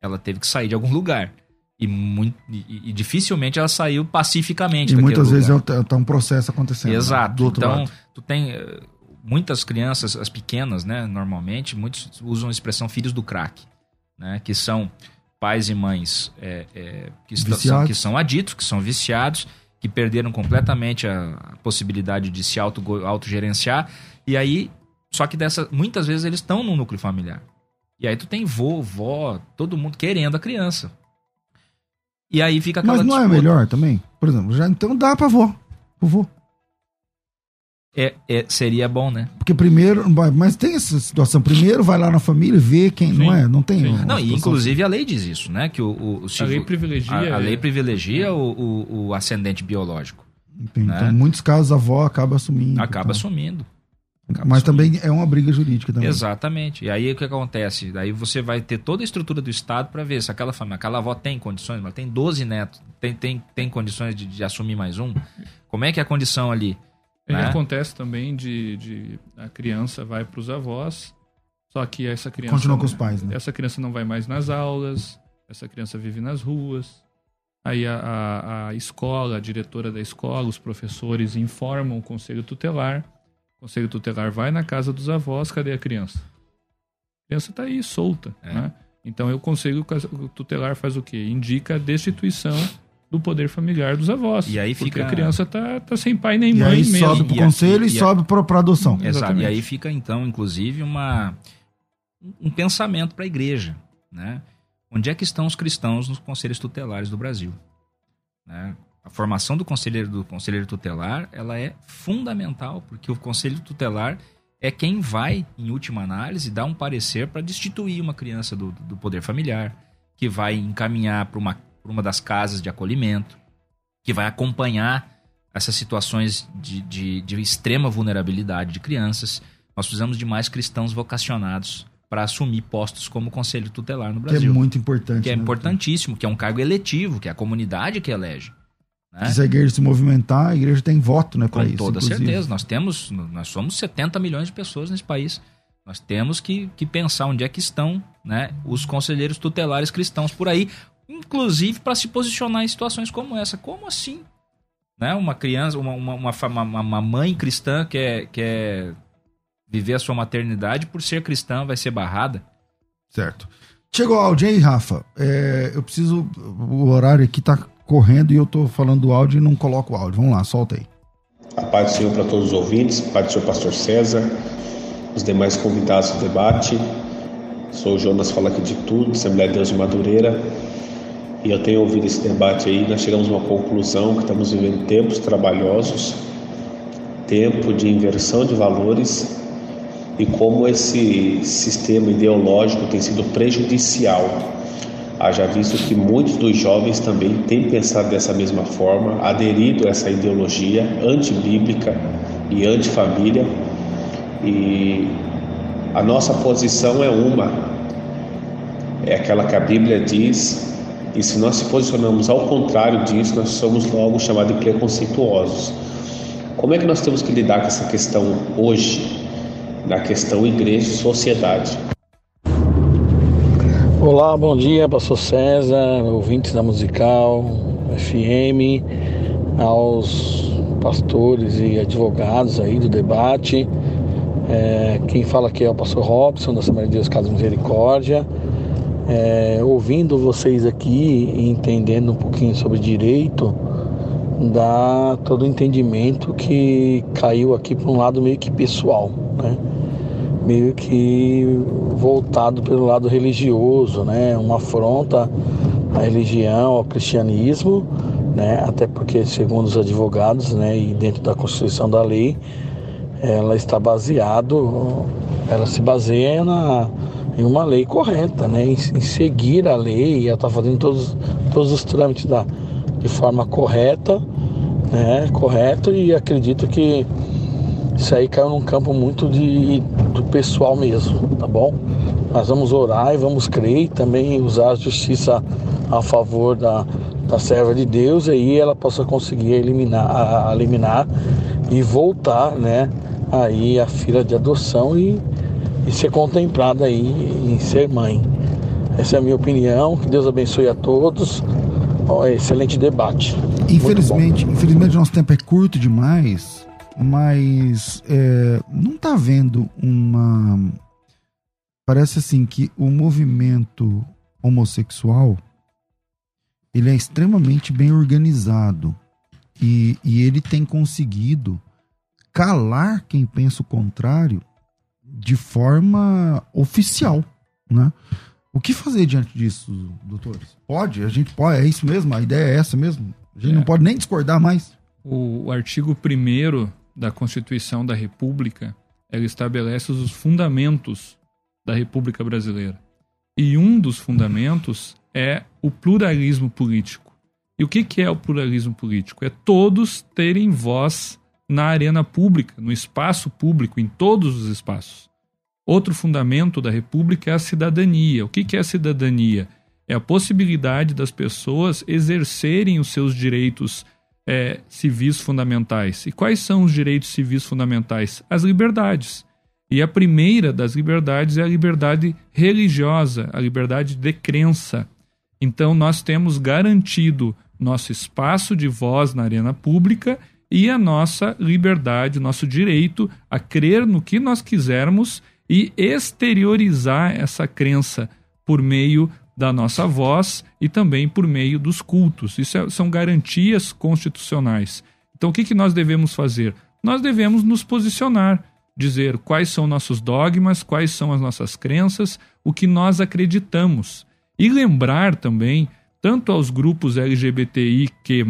ela teve que sair de algum lugar. E, muito, e, e dificilmente ela saiu pacificamente. E muitas lugar. vezes está um processo acontecendo. Né? Exato. Né? então, lado. tu tem eh, muitas crianças, as pequenas, né, normalmente, muitos usam a expressão filhos do crack, né, que são pais e mães é, é, que, são, que são aditos, que são viciados, que perderam completamente a, a possibilidade de se auto, autogerenciar. E aí, só que dessa, muitas vezes eles estão no núcleo familiar. E aí tu tem vô, vó, todo mundo querendo a criança. E aí fica aquela Mas não é disputa. é melhor também? Por exemplo, já então dá pra vó. Pro vô. É, é, seria bom, né? Porque primeiro, mas tem essa situação. Primeiro vai lá na família ver quem Sim. não é, não tem. Não, e inclusive assim. a lei diz isso, né? Que o, o, a lei privilegia. A, a lei privilegia é. o, o, o, ascendente biológico. Então, né? em muitos casos a avó acaba assumindo. Acaba então. assumindo. Mas também é uma briga jurídica também. Exatamente. E aí o que acontece? Daí você vai ter toda a estrutura do Estado para ver se aquela família, aquela avó tem condições, mas tem 12 netos, tem, tem, tem condições de, de assumir mais um. Como é que é a condição ali? E né? acontece também de, de a criança vai para os avós, só que essa criança continua com os pais, né? Essa criança não vai mais nas aulas, essa criança vive nas ruas. Aí a, a, a escola, a diretora da escola, os professores informam o conselho tutelar. O conselho tutelar vai na casa dos avós, cadê a criança? A criança está aí solta, é. né? Então o conselho tutelar faz o quê? Indica a destituição do poder familiar dos avós. E aí fica... Porque a criança tá, tá sem pai nem e mãe aí mesmo. sobe pro e conselho e, e sobe para pra adoção. Exato. Exatamente. E aí fica, então, inclusive, uma, um pensamento para a igreja, né? Onde é que estão os cristãos nos conselhos tutelares do Brasil? Né? A formação do conselheiro do conselheiro tutelar, ela é fundamental, porque o conselho tutelar é quem vai, em última análise, dar um parecer para destituir uma criança do, do poder familiar, que vai encaminhar para uma por uma das casas de acolhimento, que vai acompanhar essas situações de, de, de extrema vulnerabilidade de crianças. Nós precisamos de mais cristãos vocacionados para assumir postos como conselho tutelar no Brasil. Que é muito importante. Que é né? importantíssimo, que é um cargo eletivo, que é a comunidade que elege. Né? Se a igreja se movimentar, a igreja tem voto né, para isso. Com toda inclusive. certeza. Nós temos, nós somos 70 milhões de pessoas nesse país. Nós temos que, que pensar onde é que estão né, os conselheiros tutelares cristãos por aí, inclusive para se posicionar em situações como essa. Como assim? Né? Uma criança, uma, uma, uma, uma mãe cristã quer, quer viver a sua maternidade por ser cristã, vai ser barrada. Certo. Chegou o áudio aí, Rafa. É, eu preciso. O horário aqui tá correndo e eu tô falando do áudio e não coloco o áudio. Vamos lá, solta aí. A paz do Senhor para todos os ouvintes, a paz do Senhor Pastor César, os demais convidados do debate. Sou o Jonas, fala aqui de tudo, Assembleia de Deus de Madureira e eu tenho ouvido esse debate aí, nós chegamos a uma conclusão que estamos vivendo tempos trabalhosos, tempo de inversão de valores e como esse sistema ideológico tem sido prejudicial. Haja visto que muitos dos jovens também têm pensado dessa mesma forma, aderido a essa ideologia antibíblica e antifamília, e a nossa posição é uma, é aquela que a Bíblia diz e se nós se posicionamos ao contrário disso, nós somos logo chamados de preconceituosos. Como é que nós temos que lidar com essa questão hoje, na questão igreja e sociedade? Olá, bom dia, pastor César, ouvintes da Musical FM, aos pastores e advogados aí do debate. É, quem fala aqui é o pastor Robson, da Assembleia de Deus Casa Misericórdia é, ouvindo vocês aqui e entendendo um pouquinho sobre direito, dá todo o entendimento que caiu aqui para um lado meio que pessoal, né? Meio que voltado pelo lado religioso, né? uma afronta à religião, ao cristianismo, né? até porque, segundo os advogados né? e dentro da Constituição da lei, ela está baseado, ela se baseia na em uma lei correta, né? em, em seguir a lei, ela está fazendo todos, todos os trâmites da, de forma correta, né? correto, e acredito que isso aí caiu num campo muito de, do pessoal mesmo, tá bom? Nós vamos orar e vamos crer e também usar a justiça a favor da, da serva de Deus, e aí ela possa conseguir eliminar, a, eliminar e voltar, né, aí a fila de adoção e, e ser contemplada aí em ser mãe. Essa é a minha opinião. Que Deus abençoe a todos. Oh, excelente debate. Infelizmente, infelizmente nosso tempo é curto demais, mas é, não está havendo uma. Parece assim que o movimento homossexual ele é extremamente bem organizado e, e ele tem conseguido calar quem pensa o contrário de forma oficial, né? O que fazer diante disso, doutores? Pode, a gente pode, é isso mesmo, a ideia é essa mesmo. A gente é. não pode nem discordar mais. O, o artigo 1 da Constituição da República, ela estabelece os fundamentos da República Brasileira. E um dos fundamentos é o pluralismo político. E o que, que é o pluralismo político? É todos terem voz na arena pública, no espaço público, em todos os espaços. Outro fundamento da República é a cidadania. O que é a cidadania? É a possibilidade das pessoas exercerem os seus direitos é, civis fundamentais. E quais são os direitos civis fundamentais? As liberdades. E a primeira das liberdades é a liberdade religiosa, a liberdade de crença. Então, nós temos garantido nosso espaço de voz na arena pública e a nossa liberdade, nosso direito a crer no que nós quisermos e exteriorizar essa crença por meio da nossa voz e também por meio dos cultos. Isso é, são garantias constitucionais. Então, o que, que nós devemos fazer? Nós devemos nos posicionar, dizer quais são nossos dogmas, quais são as nossas crenças, o que nós acreditamos. E lembrar também, tanto aos grupos LGBTIQ,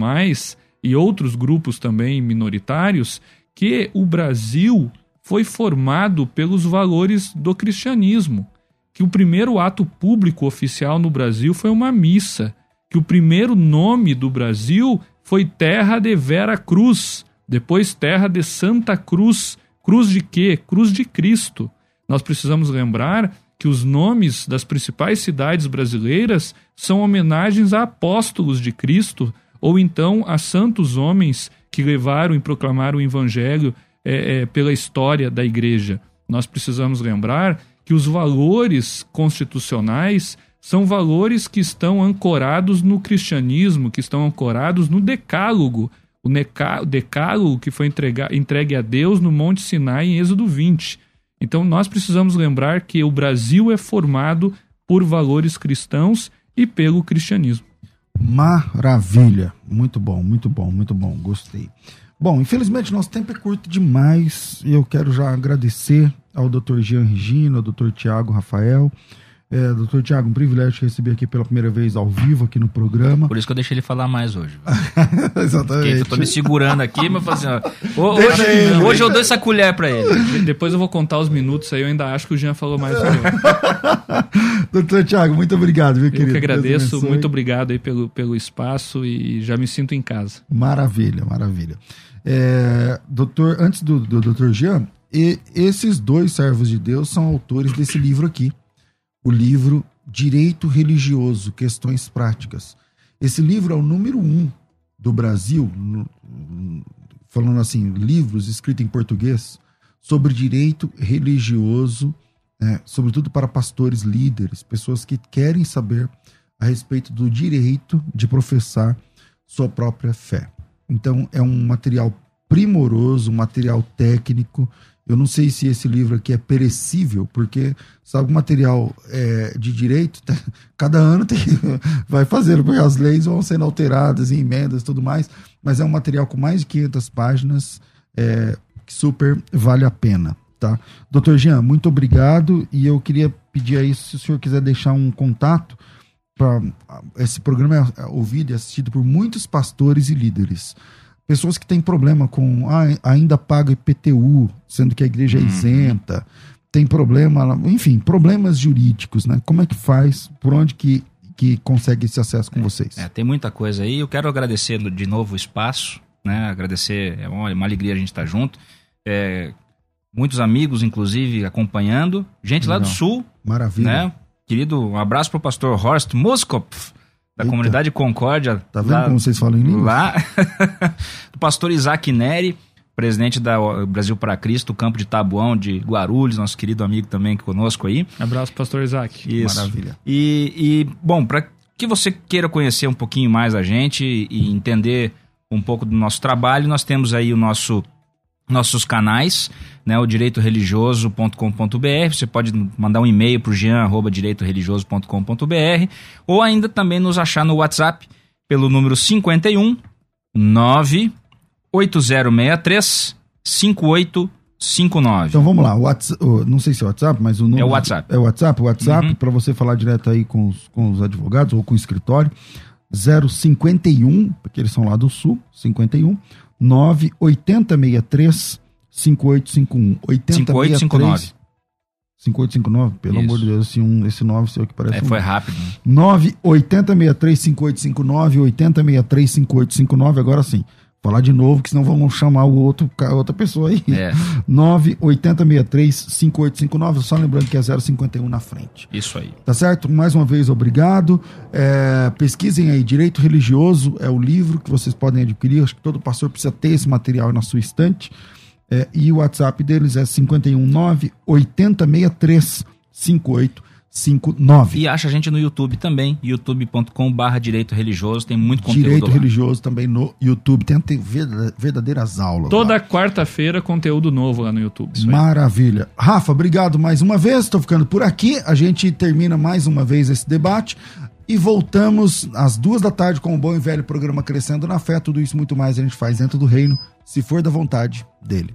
e outros grupos também minoritários, que o Brasil foi formado pelos valores do cristianismo. Que o primeiro ato público oficial no Brasil foi uma missa. Que o primeiro nome do Brasil foi Terra de Vera Cruz, depois Terra de Santa Cruz. Cruz de quê? Cruz de Cristo. Nós precisamos lembrar que os nomes das principais cidades brasileiras são homenagens a apóstolos de Cristo ou então a santos homens que levaram e proclamaram o evangelho é, é, pela história da igreja. Nós precisamos lembrar que os valores constitucionais são valores que estão ancorados no cristianismo, que estão ancorados no decálogo, o decálogo que foi entregue a Deus no Monte Sinai em Êxodo 20. Então nós precisamos lembrar que o Brasil é formado por valores cristãos e pelo cristianismo. Maravilha, muito bom, muito bom, muito bom, gostei. Bom, infelizmente nosso tempo é curto demais e eu quero já agradecer ao Dr. Jean Regina, ao Dr. Tiago Rafael. É, doutor Tiago, um privilégio te receber aqui pela primeira vez ao vivo aqui no programa. Por isso que eu deixei ele falar mais hoje. Exatamente. eu tô me segurando aqui, mas assim, ó, hoje, hoje eu dou essa colher para ele. Depois eu vou contar os minutos aí, eu ainda acho que o Jean falou mais que eu. doutor Tiago, muito obrigado, meu querido. Eu que agradeço, muito obrigado aí pelo, pelo espaço e já me sinto em casa. Maravilha, maravilha. É, doutor, antes do, do doutor Jean, e esses dois servos de Deus são autores desse livro aqui, o livro Direito Religioso, Questões Práticas. Esse livro é o número um do Brasil, falando assim, livros escritos em português sobre direito religioso, é, sobretudo para pastores líderes, pessoas que querem saber a respeito do direito de professar sua própria fé. Então, é um material primoroso, um material técnico. Eu não sei se esse livro aqui é perecível, porque, sabe, o material é, de direito, tá, cada ano tem, vai fazendo, porque as leis vão sendo alteradas em emendas e tudo mais, mas é um material com mais de 500 páginas, é, que super vale a pena. Tá? Doutor Jean, muito obrigado e eu queria pedir aí se o senhor quiser deixar um contato para esse programa é ouvido e assistido por muitos pastores e líderes. Pessoas que têm problema com ah, ainda paga IPTU, sendo que a igreja é uhum. isenta, tem problema, enfim, problemas jurídicos, né? Como é que faz? Por onde que, que consegue esse acesso com é, vocês? É, tem muita coisa aí. Eu quero agradecer de novo o espaço, né? Agradecer, é uma, uma alegria a gente estar junto. É, muitos amigos, inclusive, acompanhando. Gente Legal. lá do Sul. Maravilha. Né? Querido, um abraço para o pastor Horst Muskopf, da Eita. comunidade Concórdia. Tá vendo lá, como vocês falam em língua? Lá, do pastor Isaac Neri, presidente da Brasil para Cristo, campo de Tabuão, de Guarulhos, nosso querido amigo também conosco aí. Abraço, pastor Isaac. Isso. Maravilha. E, e bom, para que você queira conhecer um pouquinho mais a gente e entender um pouco do nosso trabalho, nós temos aí o nosso nossos canais, né, o direitoreligioso.com.br, você pode mandar um e-mail para o jean.direitoreligioso.com.br ou ainda também nos achar no WhatsApp pelo número 51 98063 5859. Então vamos lá, o WhatsApp, não sei se é o WhatsApp, mas o número... É o WhatsApp. É o WhatsApp, WhatsApp, uhum. para você falar direto aí com os, com os advogados ou com o escritório, 051, porque eles são lá do Sul, 51 98063 5851. 5859. 5859, pelo Isso. amor de Deus, esse, um, esse 9 seu que parece. É, um... foi rápido. Né? 98063 5859, 8063 5859, agora sim falar de novo, que senão vamos chamar o outro, outra pessoa aí. É. 98063-5859, só lembrando que é 051 na frente. Isso aí. Tá certo? Mais uma vez, obrigado. É, pesquisem aí, Direito Religioso é o livro que vocês podem adquirir. Acho que todo pastor precisa ter esse material na sua estante. É, e o WhatsApp deles é 519 8063 58 59. E acha a gente no YouTube também, youtube.com/barra Direito Religioso, tem muito conteúdo Direito lá. Religioso também no YouTube, tem, tem verdadeiras aulas. Toda quarta-feira conteúdo novo lá no YouTube. Maravilha. Rafa, obrigado mais uma vez, estou ficando por aqui, a gente termina mais uma vez esse debate e voltamos às duas da tarde com o bom e velho programa Crescendo na Fé, tudo isso muito mais a gente faz dentro do reino, se for da vontade dele.